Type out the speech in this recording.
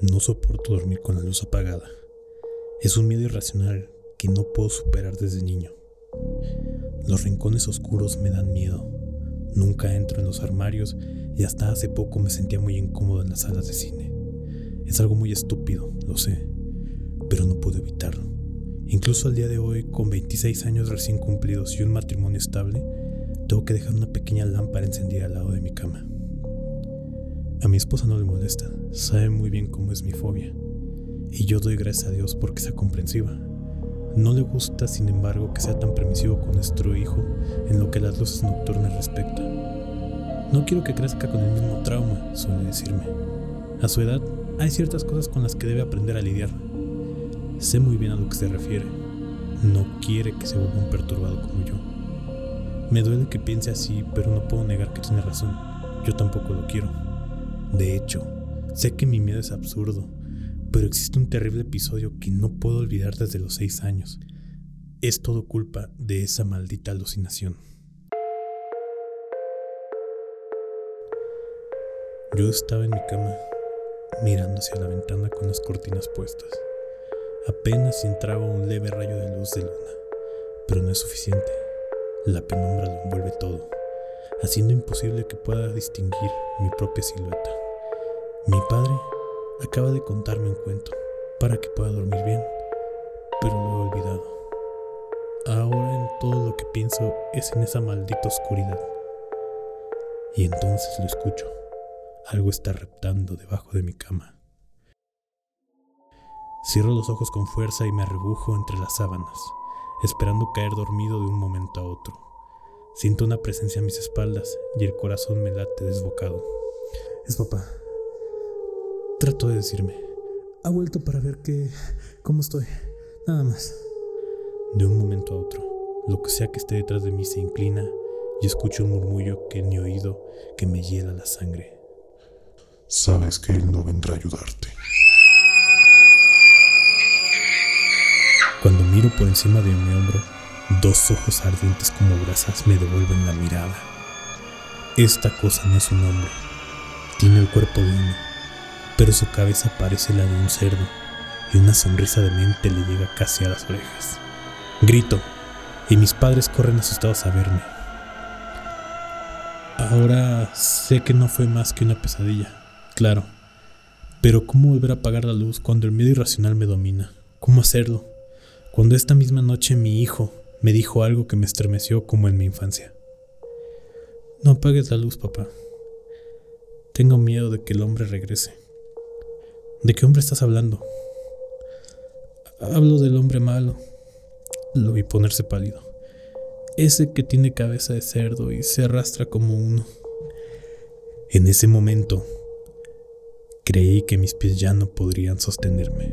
No soporto dormir con la luz apagada. Es un miedo irracional que no puedo superar desde niño. Los rincones oscuros me dan miedo. Nunca entro en los armarios y hasta hace poco me sentía muy incómodo en las salas de cine. Es algo muy estúpido, lo sé, pero no puedo evitarlo. Incluso al día de hoy, con 26 años recién cumplidos y un matrimonio estable, tengo que dejar una pequeña lámpara encendida al lado de mi cama. A mi esposa no le molesta, sabe muy bien cómo es mi fobia, y yo doy gracias a Dios porque sea comprensiva. No le gusta, sin embargo, que sea tan permisivo con nuestro hijo en lo que las luces nocturnas respecta. No quiero que crezca con el mismo trauma, suele decirme. A su edad, hay ciertas cosas con las que debe aprender a lidiar. Sé muy bien a lo que se refiere. No quiere que se vuelva un perturbado como yo. Me duele que piense así, pero no puedo negar que tiene razón. Yo tampoco lo quiero. De hecho, sé que mi miedo es absurdo, pero existe un terrible episodio que no puedo olvidar desde los seis años. Es todo culpa de esa maldita alucinación. Yo estaba en mi cama, mirando hacia la ventana con las cortinas puestas. Apenas entraba un leve rayo de luz de luna, pero no es suficiente. La penumbra lo envuelve todo, haciendo imposible que pueda distinguir mi propia silueta. Mi padre acaba de contarme un cuento para que pueda dormir bien, pero lo he olvidado. Ahora en todo lo que pienso es en esa maldita oscuridad. Y entonces lo escucho. Algo está reptando debajo de mi cama. Cierro los ojos con fuerza y me arrebujo entre las sábanas, esperando caer dormido de un momento a otro. Siento una presencia a mis espaldas y el corazón me late desbocado. Es papá. Trato de decirme. Ha vuelto para ver que... cómo estoy. Nada más. De un momento a otro, lo que sea que esté detrás de mí se inclina y escucho un murmullo que en mi oído que me hiela la sangre sabes que Él no vendrá a ayudarte. Cuando miro por encima de mi hombro, dos ojos ardientes como brasas me devuelven la mirada. Esta cosa no es un hombre. Tiene el cuerpo de uno, pero su cabeza parece la de un cerdo y una sonrisa de mente le llega casi a las orejas. Grito y mis padres corren asustados a verme. Ahora sé que no fue más que una pesadilla. Claro. Pero ¿cómo volver a apagar la luz cuando el miedo irracional me domina? ¿Cómo hacerlo? Cuando esta misma noche mi hijo me dijo algo que me estremeció como en mi infancia. No apagues la luz, papá. Tengo miedo de que el hombre regrese. ¿De qué hombre estás hablando? Hablo del hombre malo. Lo vi ponerse pálido. Ese que tiene cabeza de cerdo y se arrastra como uno. En ese momento Creí que mis pies ya no podrían sostenerme.